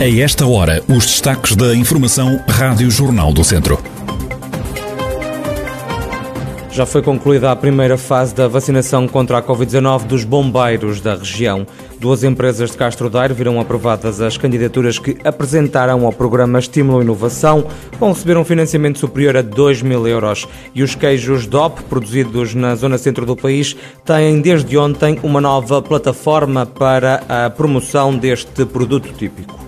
A esta hora, os destaques da Informação Rádio Jornal do Centro. Já foi concluída a primeira fase da vacinação contra a Covid-19 dos bombeiros da região. Duas empresas de Castro Daire viram aprovadas as candidaturas que apresentaram ao programa Estímulo Inovação. Vão receber um financiamento superior a 2 mil euros. E os queijos DOP, produzidos na zona centro do país, têm desde ontem uma nova plataforma para a promoção deste produto típico.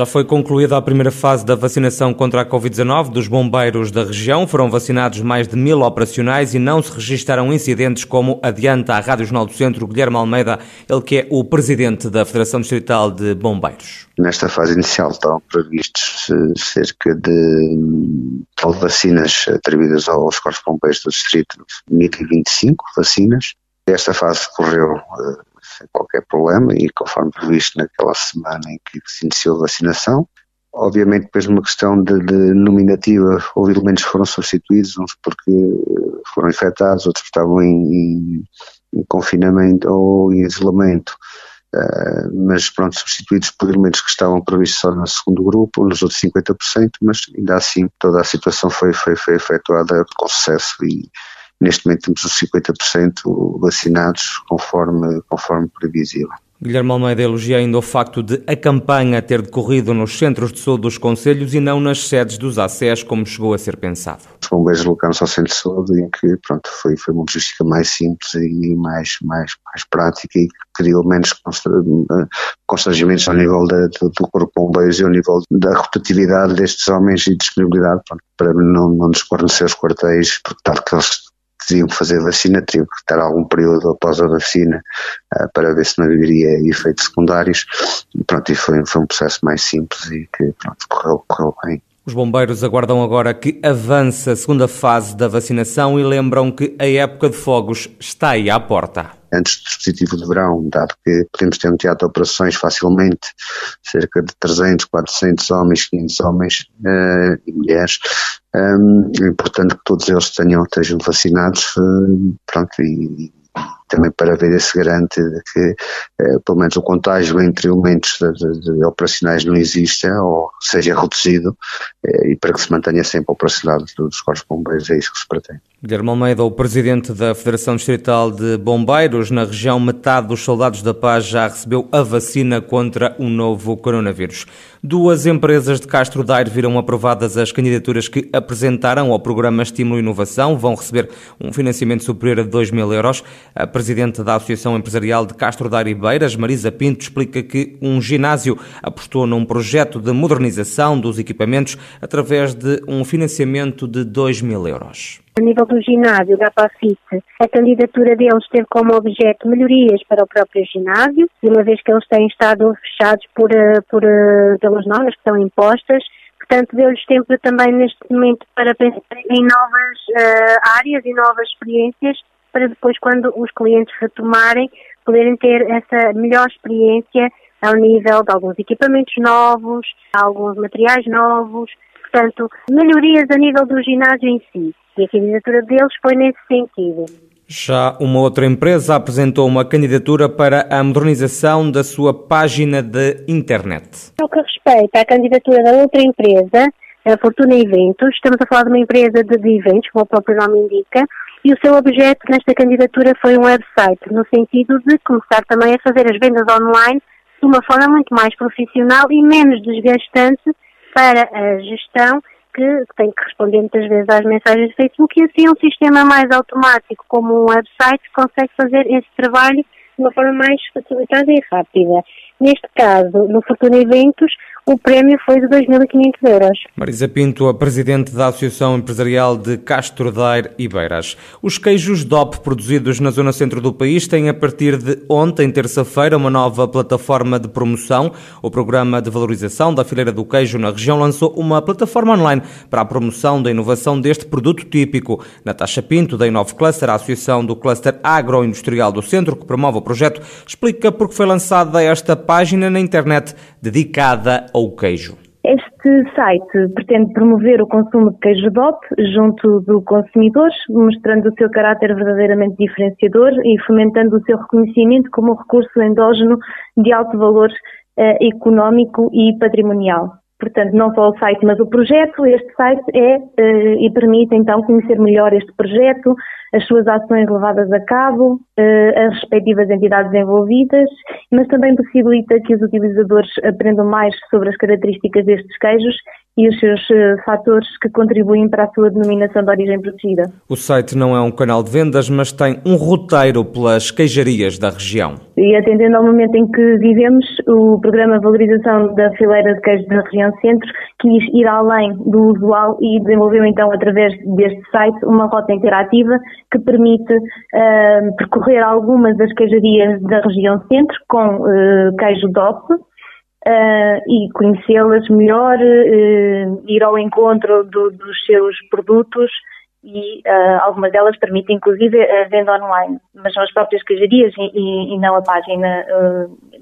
Já foi concluída a primeira fase da vacinação contra a Covid-19 dos bombeiros da região. Foram vacinados mais de mil operacionais e não se registaram incidentes, como adianta a Rádio Jornal do Centro Guilherme Almeida, ele que é o presidente da Federação Distrital de Bombeiros. Nesta fase inicial estão previstos eh, cerca de vacinas atribuídas aos corpos bombeiros do distrito, 1025 vacinas. Esta fase correu eh, sem qualquer problema e conforme previsto naquela semana em que se iniciou a vacinação. Obviamente, depois uma questão de, de nominativa, houve elementos que foram substituídos, uns porque foram infectados, outros estavam em, em, em confinamento ou em isolamento. Uh, mas pronto, substituídos por elementos que estavam previstos só no segundo grupo, nos outros 50%, mas ainda assim toda a situação foi, foi, foi efetuada com sucesso e, Neste momento temos os 50% vacinados conforme, conforme previsível. Guilherme Almeida elogia ainda o facto de a campanha ter decorrido nos centros de saúde dos Conselhos e não nas sedes dos ACES, como chegou a ser pensado. Os bombeiros deslocaram-se ao centro de saúde em que pronto, foi, foi uma logística mais simples e mais, mais, mais prática e criou menos constrangimentos ao nível da, do, do corpo de bombeiros e ao nível da rotatividade destes homens e disponibilidade pronto, para não, não desguarnecer os quartéis, porque tal que eles que fazer vacina, teriam que estar algum período após a vacina uh, para ver se não haveria efeitos secundários. E pronto, e foi, foi um processo mais simples e que pronto, correu, correu bem. Os bombeiros aguardam agora que avance a segunda fase da vacinação e lembram que a época de fogos está aí à porta antes do dispositivo de verão, dado que podemos ter um teatro operações facilmente, cerca de 300, 400 homens, 500 homens uh, e mulheres. Um, é importante que todos eles tenham, estejam vacinados, uh, pronto, e, também para ver esse garante de que eh, pelo menos o contágio entre elementos de, de, de operacionais não exista ou seja reduzido eh, e para que se mantenha sempre a operacionalidade dos corpos bombeiros, é isso que se pretende. Guilherme Almeida, o presidente da Federação Distrital de Bombeiros, na região metade dos soldados da paz já recebeu a vacina contra o novo coronavírus. Duas empresas de Castro Daire viram aprovadas as candidaturas que apresentaram ao programa Estímulo e Inovação. Vão receber um financiamento superior a 2 mil euros. A presidente da Associação Empresarial de Castro Daire e Beiras, Marisa Pinto, explica que um ginásio apostou num projeto de modernização dos equipamentos através de um financiamento de 2 mil euros. A nível do ginásio da PAFIT, a candidatura deles teve como objeto melhorias para o próprio ginásio, e uma vez que eles têm estado fechados por, eh, por, eh, pelas normas que são impostas, portanto deu-lhes tempo também neste momento para pensar em novas uh, áreas e novas experiências, para depois quando os clientes retomarem, poderem ter essa melhor experiência ao nível de alguns equipamentos novos, alguns materiais novos, portanto, melhorias a nível do ginásio em si. E a candidatura deles foi nesse sentido. Já uma outra empresa apresentou uma candidatura para a modernização da sua página de internet. No que respeita à candidatura da outra empresa, a Fortuna Eventos, estamos a falar de uma empresa de, de eventos, como o próprio nome indica, e o seu objeto nesta candidatura foi um website, no sentido de começar também a fazer as vendas online de uma forma muito mais profissional e menos desgastante para a gestão que tem que responder muitas vezes às mensagens do Facebook e assim um sistema mais automático como um website consegue fazer esse trabalho de uma forma mais facilitada e rápida. Neste caso, no Fortuna Eventos, o prémio foi de 2.500 euros. Marisa Pinto, a presidente da Associação Empresarial de Castro Daire e Beiras. Os queijos DOP produzidos na zona centro do país têm a partir de ontem, terça-feira, uma nova plataforma de promoção. O Programa de Valorização da Fileira do Queijo na região lançou uma plataforma online para a promoção da inovação deste produto típico. Natasha Pinto, da Inove Cluster, a Associação do Cluster Agroindustrial do Centro, que promove o projeto, explica por que foi lançada esta página na internet dedicada queijo. Este site pretende promover o consumo de queijo DOP junto do consumidor, mostrando o seu caráter verdadeiramente diferenciador e fomentando o seu reconhecimento como um recurso endógeno de alto valor eh, económico e patrimonial. Portanto, não só o site, mas o projeto. Este site é eh, e permite então conhecer melhor este projeto, as suas ações levadas a cabo, eh, as respectivas entidades envolvidas, mas também possibilita que os utilizadores aprendam mais sobre as características destes queijos e os seus uh, fatores que contribuem para a sua denominação de origem protegida. O site não é um canal de vendas, mas tem um roteiro pelas queijarias da região. E atendendo ao momento em que vivemos, o programa de valorização da fileira de queijo da região centro quis ir além do usual e desenvolveu então através deste site uma rota interativa que permite uh, percorrer algumas das queijarias da região centro com uh, queijo DOP, uh, e conhecê-las melhor, uh, ir ao encontro do, dos seus produtos e uh, algumas delas permitem inclusive a venda online, mas são as próprias queijarias e, e, e não a página,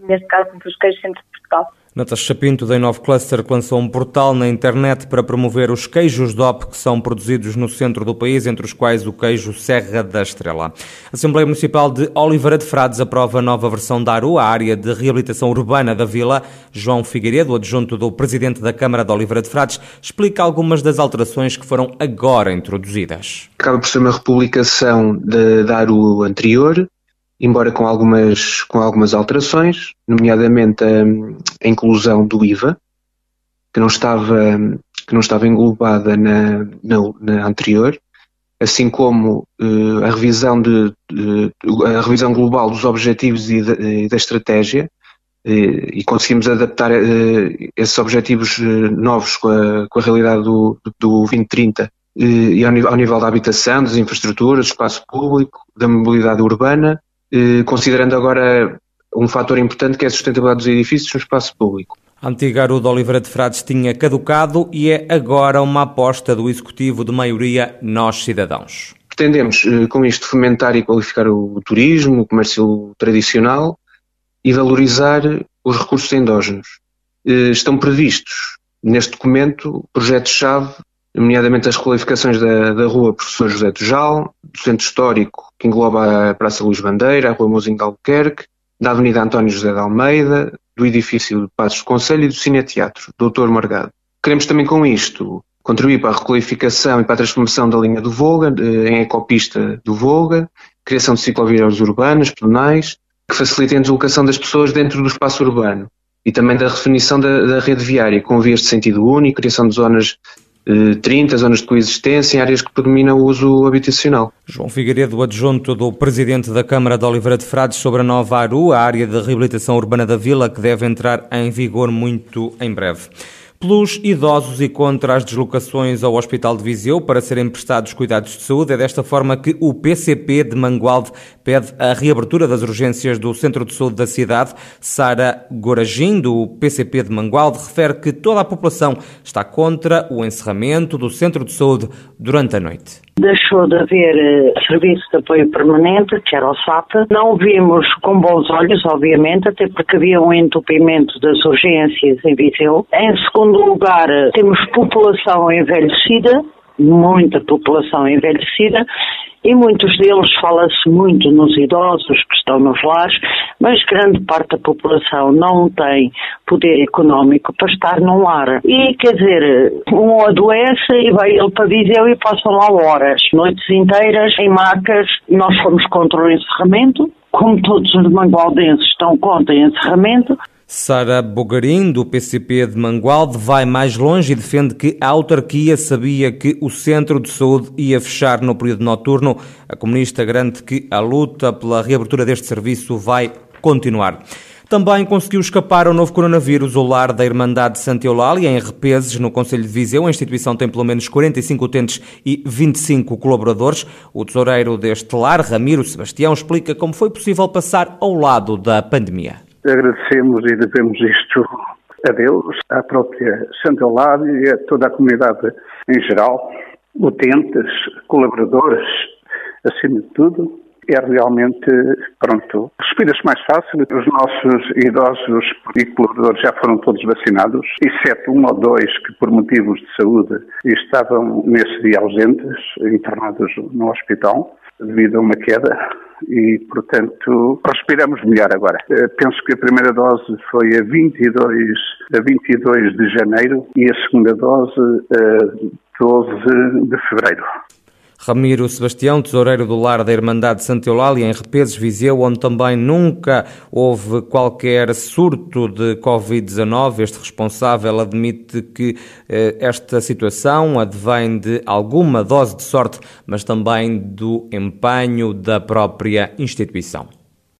neste caso dos queijos Centro de Portugal. Natasha Pinto da Inove Cluster lançou um portal na internet para promover os queijos DOP que são produzidos no centro do país, entre os quais o queijo Serra da Estrela. A Assembleia Municipal de Oliveira de Frades aprova a nova versão da ARU, a área de reabilitação urbana da vila. João Figueiredo, adjunto do presidente da Câmara de Oliveira de Frades, explica algumas das alterações que foram agora introduzidas. Acaba por ser uma republicação da ARU anterior, embora com algumas, com algumas alterações, nomeadamente a, a inclusão do IVA, que não estava, que não estava englobada na, na, na anterior, assim como uh, a, revisão de, de, a revisão global dos objetivos e, e da estratégia, uh, e conseguimos adaptar uh, esses objetivos novos com a, com a realidade do, do 2030 e ao nível, da habitação, das infraestruturas, do espaço público, da mobilidade urbana, eh, considerando agora um fator importante que é a sustentabilidade dos edifícios no espaço público. A antiga Aru de Oliveira de Frades tinha caducado e é agora uma aposta do Executivo de maioria Nós Cidadãos. Pretendemos, eh, com isto, fomentar e qualificar o turismo, o comércio tradicional e valorizar os recursos endógenos. Eh, estão previstos neste documento projetos-chave nomeadamente as requalificações da, da rua Professor José Tujal, do Centro Histórico, que engloba a Praça Luís Bandeira, a Rua Mozinho de Albuquerque, da Avenida António José de Almeida, do edifício de Passos do Conselho e do Cineteatro, Doutor Margado. Queremos também com isto contribuir para a requalificação e para a transformação da linha do Volga em ecopista do Volga, criação de ciclovias urbanas, pedonais, que facilitem a deslocação das pessoas dentro do espaço urbano e também da definição da, da rede viária, com vias de sentido único, criação de zonas 30 eh, zonas de coexistência em áreas que predomina o uso habitacional. João Figueiredo, adjunto do Presidente da Câmara de Oliveira de Frades sobre a nova ARU, a área de reabilitação urbana da vila, que deve entrar em vigor muito em breve pelos idosos e contra as deslocações ao Hospital de Viseu para serem prestados cuidados de saúde. É desta forma que o PCP de Mangualde pede a reabertura das urgências do Centro de Saúde da cidade. Sara Goragim, do PCP de Mangualde, refere que toda a população está contra o encerramento do Centro de Saúde durante a noite. Deixou de haver uh, serviço de apoio permanente, que era o SAP. Não vimos com bons olhos, obviamente, até porque havia um entupimento das urgências em Viseu. Em segundo lugar, eh, temos população envelhecida, muita população envelhecida, e muitos deles fala-se muito nos idosos que estão nos lares, mas grande parte da população não tem poder económico para estar num lar. E quer dizer, um adoece e vai ele para Viseu e passam lá horas, noites inteiras, em macas. Nós fomos contra o encerramento, como todos os mangualdenses estão contra o encerramento, Sara Bogarim, do PCP de Mangualde, vai mais longe e defende que a autarquia sabia que o centro de saúde ia fechar no período noturno. A comunista garante que a luta pela reabertura deste serviço vai continuar. Também conseguiu escapar ao novo coronavírus o lar da Irmandade Santa Eulália, em Repeses, no Conselho de Viseu. A instituição tem pelo menos 45 utentes e 25 colaboradores. O tesoureiro deste lar, Ramiro Sebastião, explica como foi possível passar ao lado da pandemia. Agradecemos e devemos isto a Deus, à própria Santa Eulália e a toda a comunidade em geral, utentes, colaboradores, acima de tudo, é realmente, pronto, respira-se mais fácil. Os nossos idosos e colaboradores já foram todos vacinados, exceto um ou dois que, por motivos de saúde, estavam nesse dia ausentes, internados no hospital, devido a uma queda. E, portanto, respiramos melhor agora. Eh, penso que a primeira dose foi a 22, a 22 de janeiro e a segunda dose a 12 de fevereiro. Ramiro Sebastião, tesoureiro do lar da Irmandade Santa Eulália, em Repeses, Viseu, onde também nunca houve qualquer surto de Covid-19. Este responsável admite que eh, esta situação advém de alguma dose de sorte, mas também do empenho da própria instituição.